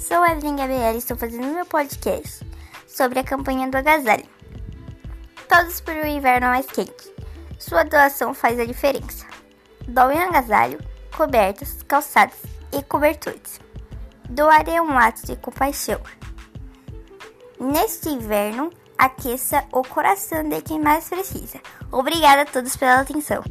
Sou Evelyn Gabriela e estou fazendo meu podcast sobre a campanha do agasalho. Todos por um inverno mais quente. Sua doação faz a diferença. Doem agasalho, cobertas, calçados e cobertores. Doar é um ato de compaixão. Neste inverno, aqueça o coração de quem mais precisa. Obrigada a todos pela atenção.